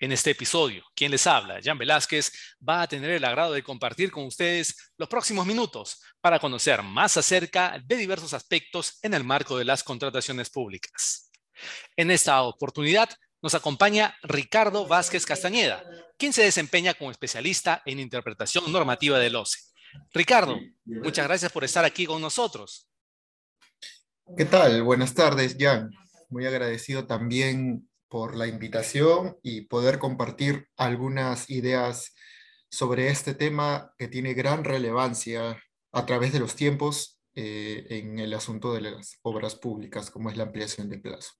en este episodio, quien les habla, Jan Velázquez, va a tener el agrado de compartir con ustedes los próximos minutos para conocer más acerca de diversos aspectos en el marco de las contrataciones públicas. En esta oportunidad nos acompaña Ricardo Vázquez Castañeda, quien se desempeña como especialista en interpretación normativa del OCE. Ricardo, muchas gracias por estar aquí con nosotros. ¿Qué tal? Buenas tardes, Jan. Muy agradecido también por la invitación y poder compartir algunas ideas sobre este tema que tiene gran relevancia a través de los tiempos eh, en el asunto de las obras públicas, como es la ampliación de plazo.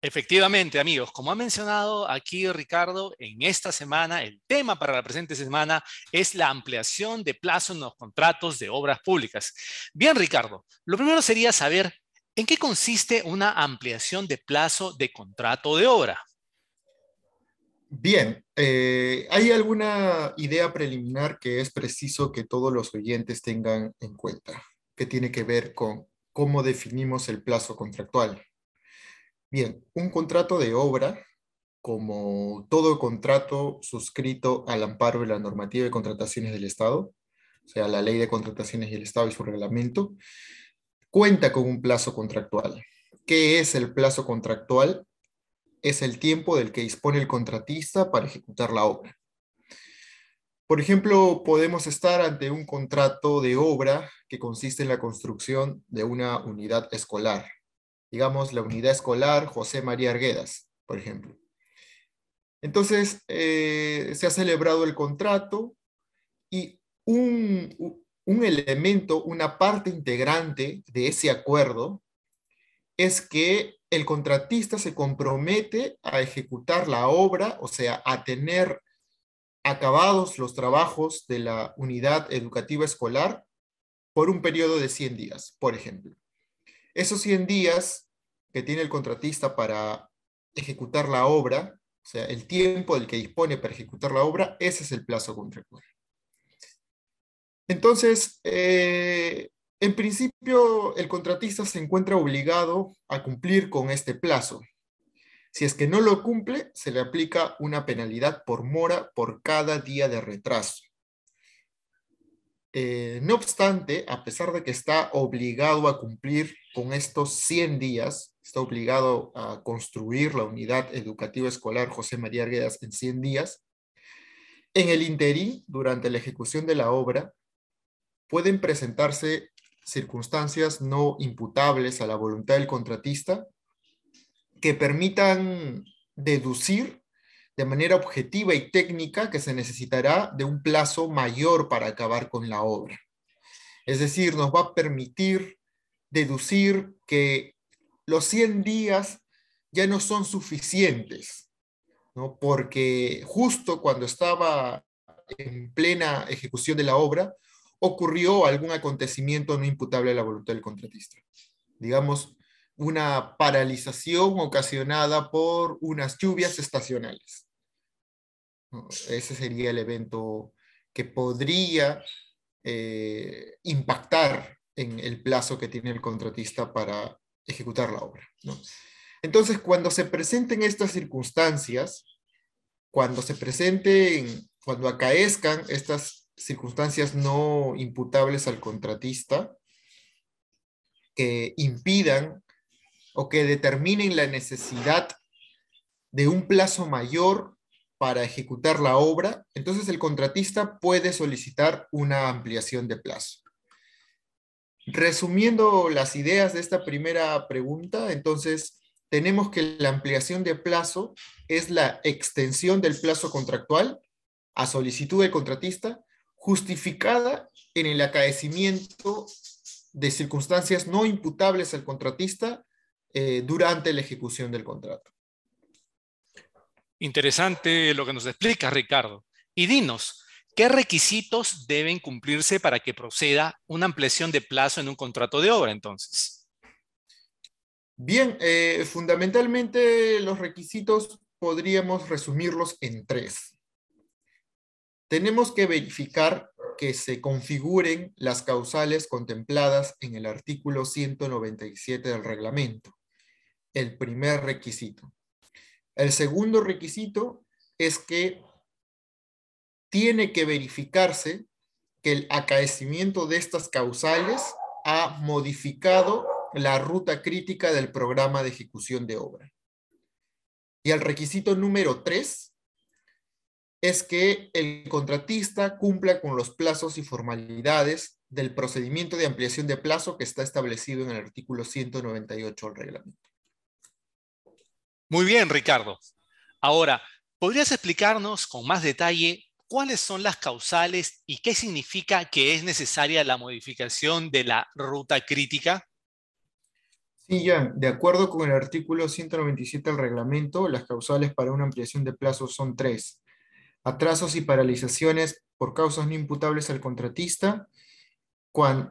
Efectivamente, amigos, como ha mencionado aquí Ricardo, en esta semana el tema para la presente semana es la ampliación de plazo en los contratos de obras públicas. Bien, Ricardo, lo primero sería saber ¿En qué consiste una ampliación de plazo de contrato de obra? Bien, eh, hay alguna idea preliminar que es preciso que todos los oyentes tengan en cuenta, que tiene que ver con cómo definimos el plazo contractual. Bien, un contrato de obra, como todo contrato suscrito al amparo de la normativa de contrataciones del Estado, o sea, la ley de contrataciones del Estado y su reglamento, cuenta con un plazo contractual. ¿Qué es el plazo contractual? Es el tiempo del que dispone el contratista para ejecutar la obra. Por ejemplo, podemos estar ante un contrato de obra que consiste en la construcción de una unidad escolar. Digamos, la unidad escolar José María Arguedas, por ejemplo. Entonces, eh, se ha celebrado el contrato y un, un elemento, una parte integrante de ese acuerdo es que el contratista se compromete a ejecutar la obra, o sea, a tener acabados los trabajos de la unidad educativa escolar por un periodo de 100 días, por ejemplo. Esos 100 días que tiene el contratista para ejecutar la obra, o sea, el tiempo del que dispone para ejecutar la obra, ese es el plazo contractual. Entonces, eh, en principio, el contratista se encuentra obligado a cumplir con este plazo. Si es que no lo cumple, se le aplica una penalidad por mora por cada día de retraso. Eh, no obstante, a pesar de que está obligado a cumplir con estos 100 días, está obligado a construir la unidad educativa escolar José María Arguedas en 100 días, en el interín, durante la ejecución de la obra, pueden presentarse circunstancias no imputables a la voluntad del contratista que permitan deducir de manera objetiva y técnica que se necesitará de un plazo mayor para acabar con la obra. Es decir, nos va a permitir deducir que los 100 días ya no son suficientes, ¿no? porque justo cuando estaba en plena ejecución de la obra, ocurrió algún acontecimiento no imputable a la voluntad del contratista. Digamos, una paralización ocasionada por unas lluvias estacionales. Ese sería el evento que podría eh, impactar en el plazo que tiene el contratista para ejecutar la obra. Entonces, cuando se presenten estas circunstancias, cuando se presenten, cuando acaezcan estas circunstancias no imputables al contratista que impidan o que determinen la necesidad de un plazo mayor para ejecutar la obra, entonces el contratista puede solicitar una ampliación de plazo. Resumiendo las ideas de esta primera pregunta, entonces tenemos que la ampliación de plazo es la extensión del plazo contractual a solicitud del contratista justificada en el acaecimiento de circunstancias no imputables al contratista eh, durante la ejecución del contrato. Interesante lo que nos explica Ricardo. Y dinos, ¿Qué requisitos deben cumplirse para que proceda una ampliación de plazo en un contrato de obra entonces? Bien, eh, fundamentalmente los requisitos podríamos resumirlos en tres. Tenemos que verificar que se configuren las causales contempladas en el artículo 197 del reglamento. El primer requisito. El segundo requisito es que tiene que verificarse que el acaecimiento de estas causales ha modificado la ruta crítica del programa de ejecución de obra. Y el requisito número tres es que el contratista cumpla con los plazos y formalidades del procedimiento de ampliación de plazo que está establecido en el artículo 198 del reglamento. Muy bien, Ricardo. Ahora, ¿podrías explicarnos con más detalle cuáles son las causales y qué significa que es necesaria la modificación de la ruta crítica? Sí, ya, de acuerdo con el artículo 197 del reglamento, las causales para una ampliación de plazo son tres atrasos y paralizaciones por causas no imputables al contratista.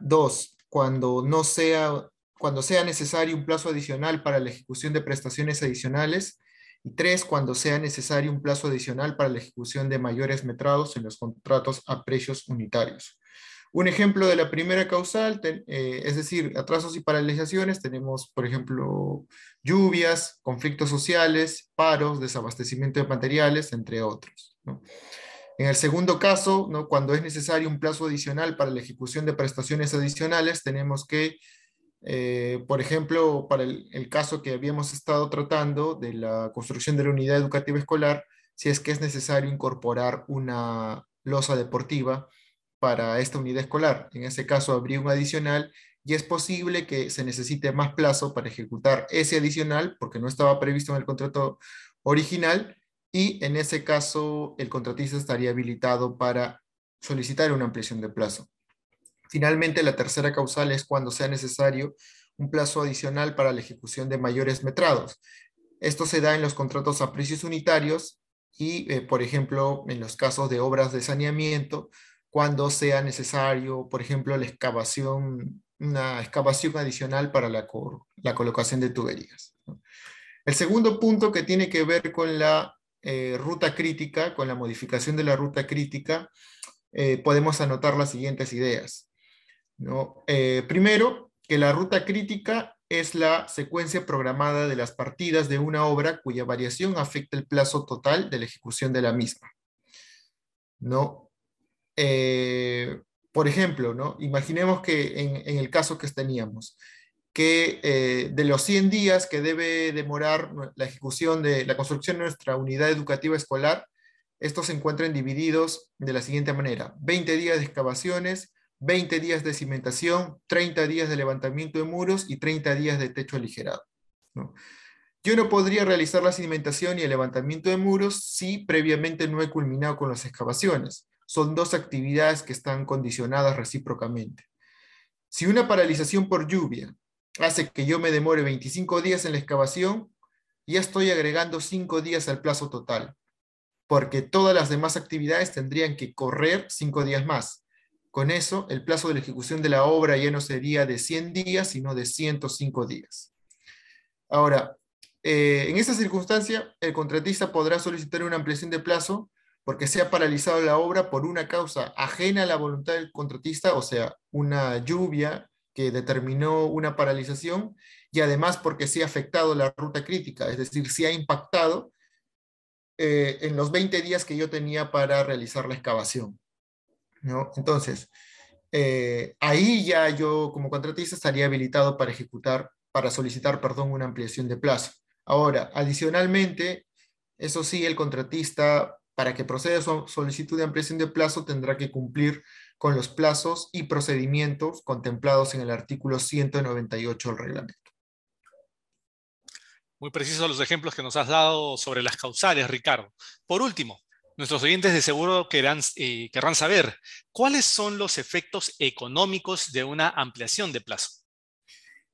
dos, cuando, no sea, cuando sea necesario un plazo adicional para la ejecución de prestaciones adicionales. Y tres, cuando sea necesario un plazo adicional para la ejecución de mayores metrados en los contratos a precios unitarios. Un ejemplo de la primera causal, eh, es decir, atrasos y paralizaciones, tenemos, por ejemplo, lluvias, conflictos sociales, paros, desabastecimiento de materiales, entre otros. En el segundo caso, cuando es necesario un plazo adicional para la ejecución de prestaciones adicionales, tenemos que, eh, por ejemplo, para el, el, caso que habíamos estado tratando de la construcción de la unidad educativa escolar, si es que es necesario incorporar una losa deportiva para esta unidad escolar. En ese caso habría un adicional y es posible que se necesite más plazo para ejecutar ese adicional porque no estaba previsto en el contrato original y en ese caso el contratista estaría habilitado para solicitar una ampliación de plazo. Finalmente, la tercera causal es cuando sea necesario un plazo adicional para la ejecución de mayores metrados. Esto se da en los contratos a precios unitarios y, eh, por ejemplo, en los casos de obras de saneamiento, cuando sea necesario, por ejemplo, la excavación, una excavación adicional para la, la colocación de tuberías. El segundo punto que tiene que ver con la eh, ruta crítica, con la modificación de la ruta crítica, eh, podemos anotar las siguientes ideas. ¿no? Eh, primero, que la ruta crítica es la secuencia programada de las partidas de una obra cuya variación afecta el plazo total de la ejecución de la misma. ¿no? por ejemplo, ¿no? imaginemos que en, en el caso que teníamos, que eh, de los 100 días que debe demorar la ejecución de la construcción de nuestra unidad educativa escolar, estos se encuentran divididos de la siguiente manera. 20 días de excavaciones, 20 días de cimentación, 30 días de levantamiento de muros y 30 días de techo aligerado. Yo no podría realizar la cimentación y el levantamiento de muros si previamente no he culminado con las excavaciones. Son dos actividades que están condicionadas recíprocamente. Si una paralización por lluvia hace que yo me demore 25 días en la excavación, ya estoy agregando 5 días al plazo total, porque todas las demás actividades tendrían que correr 5 días más. Con eso, el plazo de la ejecución de la obra ya no sería de 100 días, sino de 105 días. Ahora, eh, en esta circunstancia, el contratista podrá solicitar una ampliación de plazo porque se ha paralizado la obra por una causa ajena a la voluntad del contratista, o sea, una lluvia, que determinó una paralización y además porque sí ha afectado la ruta crítica, es decir, sí ha impactado eh, en los 20 días que yo tenía para realizar la excavación. ¿no? Entonces, eh, ahí ya yo como contratista estaría habilitado para ejecutar, para solicitar, perdón, una ampliación de plazo. Ahora, adicionalmente, eso sí, el contratista, para que proceda su solicitud de ampliación de plazo, tendrá que cumplir con los plazos y procedimientos contemplados en el artículo 198 del reglamento. Muy precisos los ejemplos que nos has dado sobre las causales, Ricardo. Por último, nuestros oyentes de seguro querrán, eh, querrán saber cuáles son los efectos económicos de una ampliación de plazo.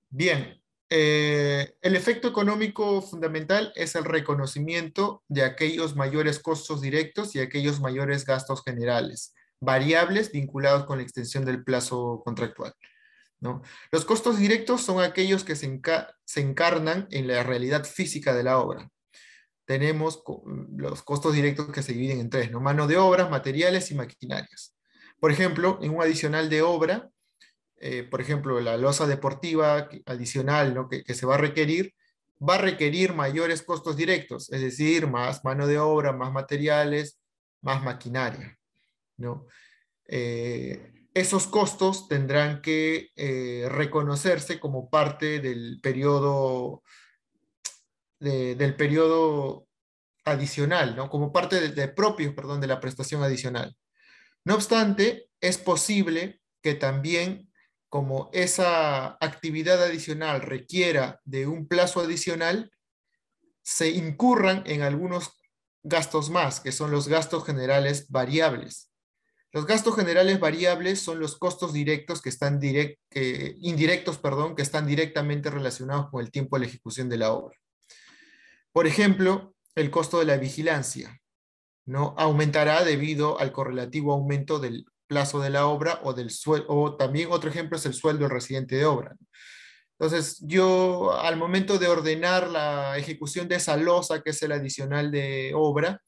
Bien, eh, el efecto económico fundamental es el reconocimiento de aquellos mayores costos directos y aquellos mayores gastos generales variables vinculados con la extensión del plazo contractual. ¿no? Los costos directos son aquellos que se, encarnan en la realidad física de la obra. Tenemos los costos directos que se dividen en tres, ¿no? mano de obras, materiales y maquinarias. Por ejemplo, en un adicional de obra, eh, por ejemplo, la losa deportiva adicional ¿no? que se va a requerir, va a requerir mayores costos directos, es decir, más mano de obra, más materiales, más maquinaria. ¿No? Eh, esos costos tendrán que eh, reconocerse como parte del periodo, del periodo adicional, ¿no? como parte de, de perdón, de la prestación adicional. No obstante, es posible que también como esa actividad adicional requiera de un plazo adicional, se incurran en algunos gastos más, que son los gastos generales variables. Los gastos generales variables son los costos directos que están indirectos, perdón, que están directamente relacionados con el tiempo de la ejecución de la obra. Por ejemplo, el costo de la vigilancia no aumentará debido al correlativo aumento del plazo de la obra o del o también otro ejemplo es el sueldo del residente de obra. Entonces, yo al momento de ordenar la ejecución de esa losa, que es el adicional de obra,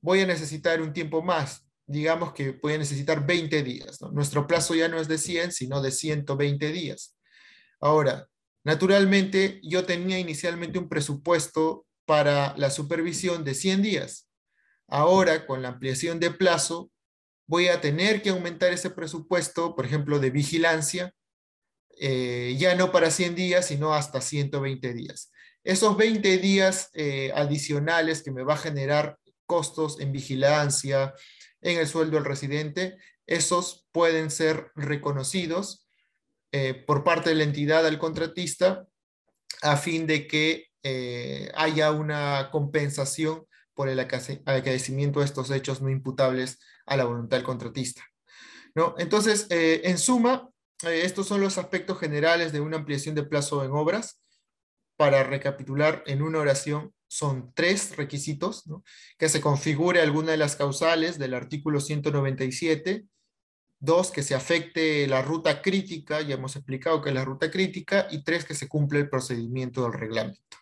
voy a necesitar un tiempo más. Digamos que a necesitar 20 días. Nuestro plazo ya no es de 100, sino de 120 días. Ahora, naturalmente, yo tenía inicialmente un presupuesto para la supervisión de 100 días. Ahora, con la ampliación de plazo, voy a tener que aumentar ese presupuesto, por ejemplo, de vigilancia, eh, ya no para 100 días, sino hasta 120 días. Esos 20 días eh, adicionales que me va a generar costos en vigilancia, en el sueldo del residente, esos pueden ser reconocidos eh, por parte de la entidad al contratista a fin de que haya una compensación por el acaecimiento de estos hechos no imputables a la voluntad del contratista. ¿no? Entonces, eh, en suma, eh, estos son los aspectos generales de una ampliación de plazo en obras. Para recapitular en una oración, son tres requisitos, que se configure alguna de las causales del artículo 197, dos, que se afecte la ruta crítica, ya hemos explicado que es la ruta crítica, y tres, que se cumple el procedimiento del reglamento.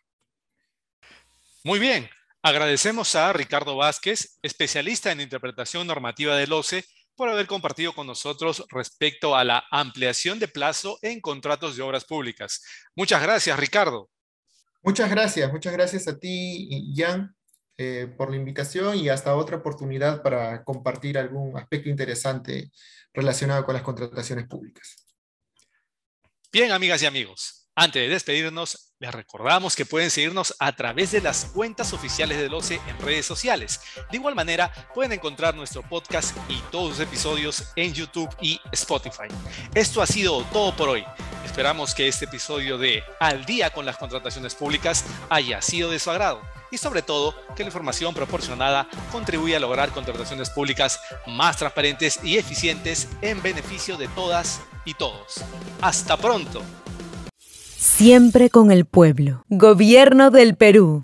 Muy bien, Agradecemos a Ricardo Vázquez, especialista en interpretación normativa del OCE, por haber compartido con nosotros respecto a la ampliación de plazo en contratos de obras públicas. Muchas gracias, Ricardo. Muchas gracias, muchas gracias a ti, Jan, eh, por la invitación y hasta otra oportunidad para compartir algún aspecto interesante relacionado con las contrataciones públicas. Bien, amigas y amigos, antes de despedirnos, les recordamos que pueden seguirnos a través de las cuentas oficiales del OCE en redes sociales. De igual manera, pueden encontrar nuestro podcast y todos los episodios en YouTube y Spotify. Esto ha sido todo por hoy. Esperamos que este episodio de Al día con las contrataciones públicas haya sido de su agrado y sobre todo que la información proporcionada contribuya a lograr contrataciones públicas más transparentes y eficientes en beneficio de todas y todos. Hasta pronto. Siempre con el pueblo. Gobierno del Perú.